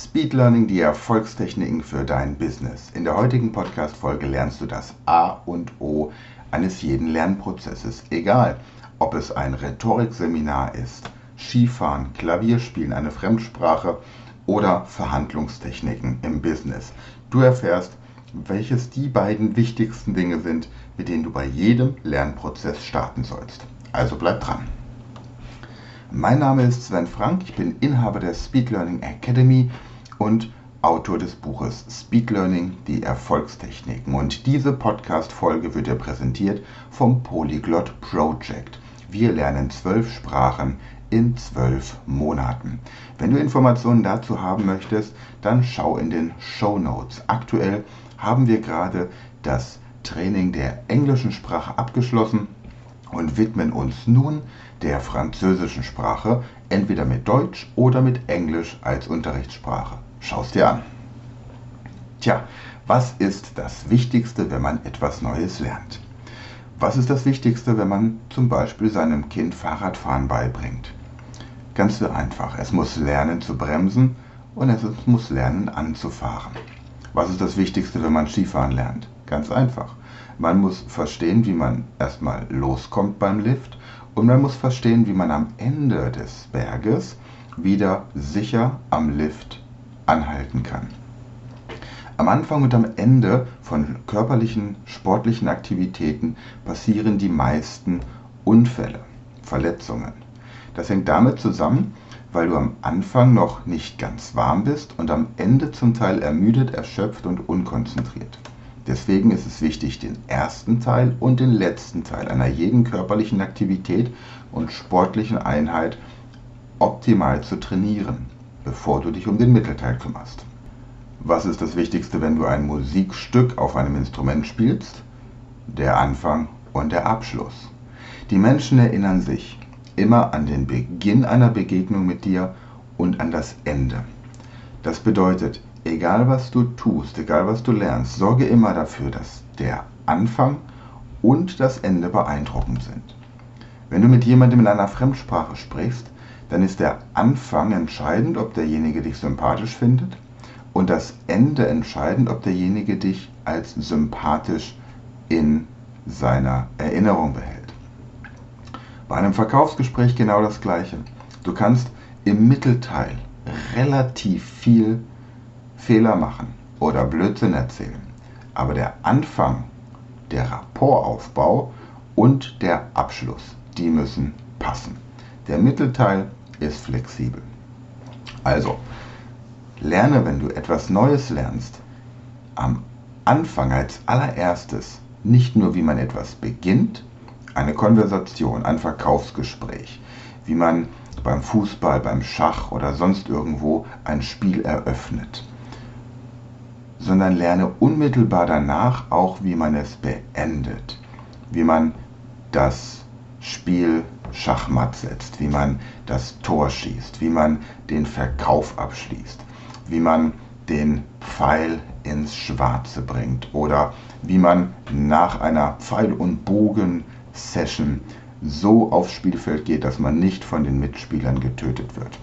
Speed Learning, die Erfolgstechniken für dein Business. In der heutigen Podcast-Folge lernst du das A und O eines jeden Lernprozesses. Egal, ob es ein Rhetorikseminar ist, Skifahren, Klavierspielen, eine Fremdsprache oder Verhandlungstechniken im Business. Du erfährst, welches die beiden wichtigsten Dinge sind, mit denen du bei jedem Lernprozess starten sollst. Also bleib dran. Mein Name ist Sven Frank, ich bin Inhaber der Speed Learning Academy und Autor des Buches Speed Learning, die Erfolgstechniken. Und diese Podcast-Folge wird dir präsentiert vom Polyglot Project. Wir lernen zwölf Sprachen in zwölf Monaten. Wenn du Informationen dazu haben möchtest, dann schau in den Show Notes. Aktuell haben wir gerade das Training der englischen Sprache abgeschlossen und widmen uns nun der französischen Sprache, entweder mit Deutsch oder mit Englisch als Unterrichtssprache. Schau's dir an. Tja, was ist das Wichtigste, wenn man etwas Neues lernt? Was ist das Wichtigste, wenn man zum Beispiel seinem Kind Fahrradfahren beibringt? Ganz so einfach. Es muss lernen zu bremsen und es muss lernen anzufahren. Was ist das Wichtigste, wenn man Skifahren lernt? Ganz einfach. Man muss verstehen, wie man erstmal loskommt beim Lift und man muss verstehen, wie man am Ende des Berges wieder sicher am Lift anhalten kann. Am Anfang und am Ende von körperlichen, sportlichen Aktivitäten passieren die meisten Unfälle, Verletzungen. Das hängt damit zusammen, weil du am Anfang noch nicht ganz warm bist und am Ende zum Teil ermüdet, erschöpft und unkonzentriert. Deswegen ist es wichtig, den ersten Teil und den letzten Teil einer jeden körperlichen Aktivität und sportlichen Einheit optimal zu trainieren bevor du dich um den Mittelteil kümmerst. Was ist das Wichtigste, wenn du ein Musikstück auf einem Instrument spielst? Der Anfang und der Abschluss. Die Menschen erinnern sich immer an den Beginn einer Begegnung mit dir und an das Ende. Das bedeutet, egal was du tust, egal was du lernst, sorge immer dafür, dass der Anfang und das Ende beeindruckend sind. Wenn du mit jemandem in einer Fremdsprache sprichst, dann ist der Anfang entscheidend, ob derjenige dich sympathisch findet und das Ende entscheidend, ob derjenige dich als sympathisch in seiner Erinnerung behält. Bei einem Verkaufsgespräch genau das Gleiche. Du kannst im Mittelteil relativ viel Fehler machen oder Blödsinn erzählen. Aber der Anfang, der Rapportaufbau und der Abschluss, die müssen passen. Der Mittelteil ist flexibel. Also, lerne, wenn du etwas Neues lernst, am Anfang als allererstes nicht nur, wie man etwas beginnt, eine Konversation, ein Verkaufsgespräch, wie man beim Fußball, beim Schach oder sonst irgendwo ein Spiel eröffnet, sondern lerne unmittelbar danach auch, wie man es beendet, wie man das Spiel Schachmatt setzt, wie man das Tor schießt, wie man den Verkauf abschließt, wie man den Pfeil ins Schwarze bringt oder wie man nach einer Pfeil- und Bogen-Session so aufs Spielfeld geht, dass man nicht von den Mitspielern getötet wird.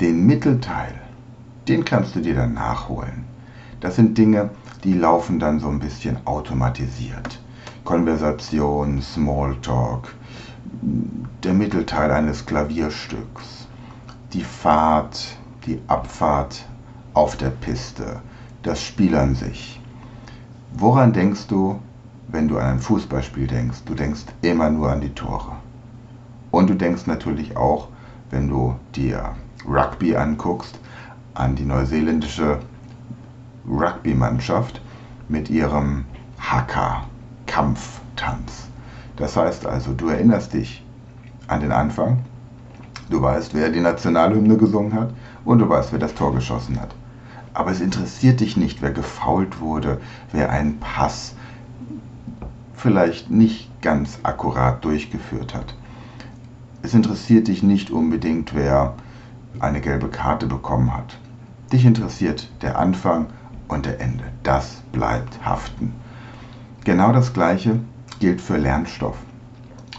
Den Mittelteil, den kannst du dir dann nachholen. Das sind Dinge, die laufen dann so ein bisschen automatisiert. Konversation, Smalltalk, der Mittelteil eines Klavierstücks, die Fahrt, die Abfahrt auf der Piste, das Spiel an sich. Woran denkst du, wenn du an ein Fußballspiel denkst? Du denkst immer nur an die Tore. Und du denkst natürlich auch, wenn du dir Rugby anguckst, an die neuseeländische Rugby-Mannschaft mit ihrem Haka-Kampftanz. Das heißt also, du erinnerst dich an den Anfang, Du weißt, wer die Nationalhymne gesungen hat und du weißt, wer das Tor geschossen hat. Aber es interessiert dich nicht, wer gefault wurde, wer einen Pass vielleicht nicht ganz akkurat durchgeführt hat. Es interessiert dich nicht unbedingt, wer eine gelbe Karte bekommen hat. Dich interessiert der Anfang und der Ende. Das bleibt haften. Genau das Gleiche gilt für Lernstoff.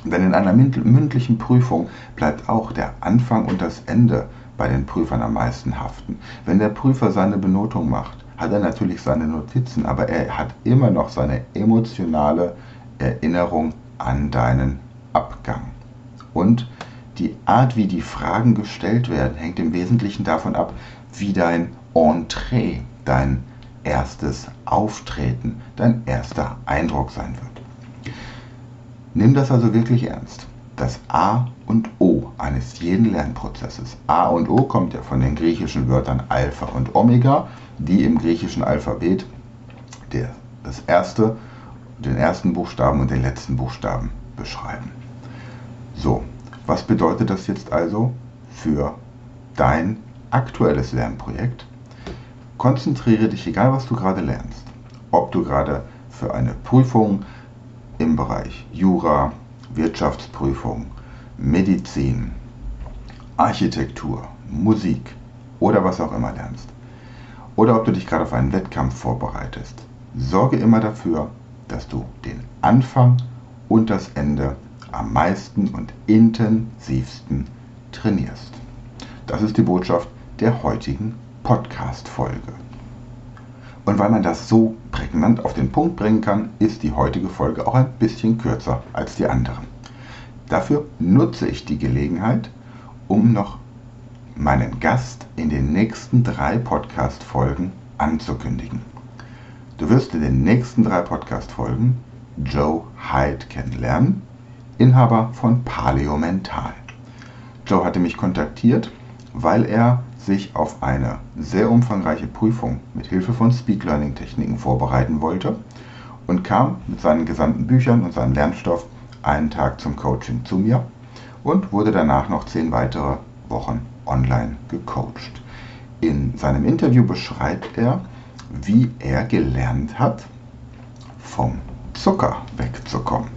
Denn in einer mündlichen Prüfung bleibt auch der Anfang und das Ende bei den Prüfern am meisten haften. Wenn der Prüfer seine Benotung macht, hat er natürlich seine Notizen, aber er hat immer noch seine emotionale Erinnerung an deinen Abgang. Und die Art, wie die Fragen gestellt werden, hängt im Wesentlichen davon ab, wie dein Entree, dein erstes Auftreten, dein erster Eindruck sein wird. Nimm das also wirklich ernst. Das A und O eines jeden Lernprozesses. A und O kommt ja von den griechischen Wörtern Alpha und Omega, die im griechischen Alphabet der, das erste, den ersten Buchstaben und den letzten Buchstaben beschreiben. So, was bedeutet das jetzt also für dein aktuelles Lernprojekt? Konzentriere dich, egal was du gerade lernst, ob du gerade für eine Prüfung im Bereich Jura, Wirtschaftsprüfung, Medizin, Architektur, Musik oder was auch immer lernst. Oder ob du dich gerade auf einen Wettkampf vorbereitest. Sorge immer dafür, dass du den Anfang und das Ende am meisten und intensivsten trainierst. Das ist die Botschaft der heutigen Podcast-Folge. Und weil man das so prägnant auf den Punkt bringen kann, ist die heutige Folge auch ein bisschen kürzer als die anderen. Dafür nutze ich die Gelegenheit, um noch meinen Gast in den nächsten drei Podcast-Folgen anzukündigen. Du wirst in den nächsten drei Podcast-Folgen Joe Hyde kennenlernen, Inhaber von Paleo Mental. Joe hatte mich kontaktiert, weil er sich auf eine sehr umfangreiche Prüfung mit Hilfe von Speed Learning Techniken vorbereiten wollte und kam mit seinen gesamten Büchern und seinem Lernstoff einen Tag zum Coaching zu mir und wurde danach noch zehn weitere Wochen online gecoacht. In seinem Interview beschreibt er, wie er gelernt hat, vom Zucker wegzukommen.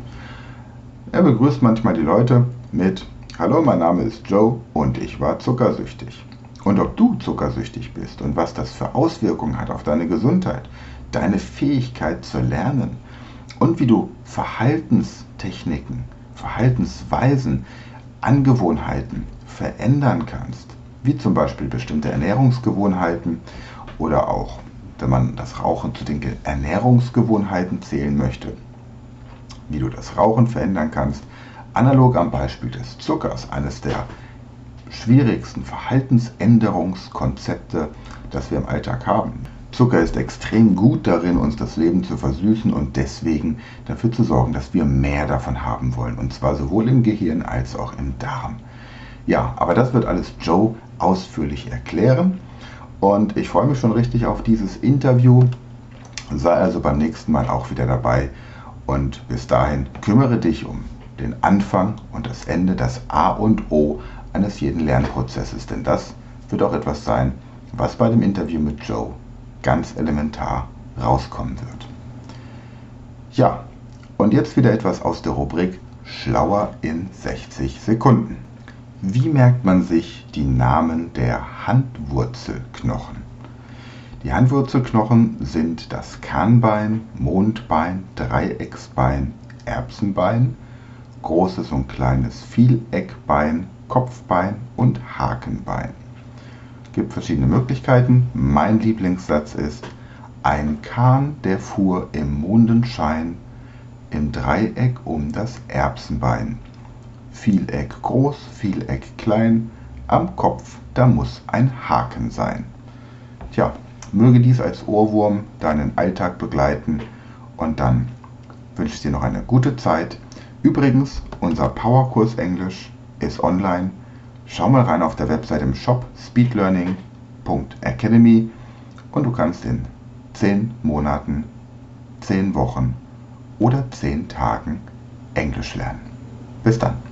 Er begrüßt manchmal die Leute mit Hallo, mein Name ist Joe und ich war zuckersüchtig. Und ob du zuckersüchtig bist und was das für Auswirkungen hat auf deine Gesundheit, deine Fähigkeit zu lernen und wie du Verhaltenstechniken, Verhaltensweisen, Angewohnheiten verändern kannst, wie zum Beispiel bestimmte Ernährungsgewohnheiten oder auch, wenn man das Rauchen zu den Ernährungsgewohnheiten zählen möchte, wie du das Rauchen verändern kannst, analog am Beispiel des Zuckers, eines der schwierigsten Verhaltensänderungskonzepte, das wir im Alltag haben. Zucker ist extrem gut darin, uns das Leben zu versüßen und deswegen dafür zu sorgen, dass wir mehr davon haben wollen. Und zwar sowohl im Gehirn als auch im Darm. Ja, aber das wird alles Joe ausführlich erklären. Und ich freue mich schon richtig auf dieses Interview. Sei also beim nächsten Mal auch wieder dabei und bis dahin kümmere dich um den Anfang und das Ende, das A und O eines jeden Lernprozesses. Denn das wird auch etwas sein, was bei dem Interview mit Joe ganz elementar rauskommen wird. Ja, und jetzt wieder etwas aus der Rubrik Schlauer in 60 Sekunden. Wie merkt man sich die Namen der Handwurzelknochen? Die Handwurzelknochen sind das Kahnbein, Mondbein, Dreiecksbein, Erbsenbein, großes und kleines Vieleckbein, Kopfbein und Hakenbein. Es gibt verschiedene Möglichkeiten. Mein Lieblingssatz ist, ein Kahn, der fuhr im Mondenschein im Dreieck um das Erbsenbein. Vieleck groß, Vieleck klein, am Kopf, da muss ein Haken sein. Tja, Möge dies als Ohrwurm deinen Alltag begleiten und dann wünsche ich dir noch eine gute Zeit. Übrigens, unser Powerkurs Englisch ist online. Schau mal rein auf der Website im Shop speedlearning.academy und du kannst in 10 Monaten, 10 Wochen oder 10 Tagen Englisch lernen. Bis dann.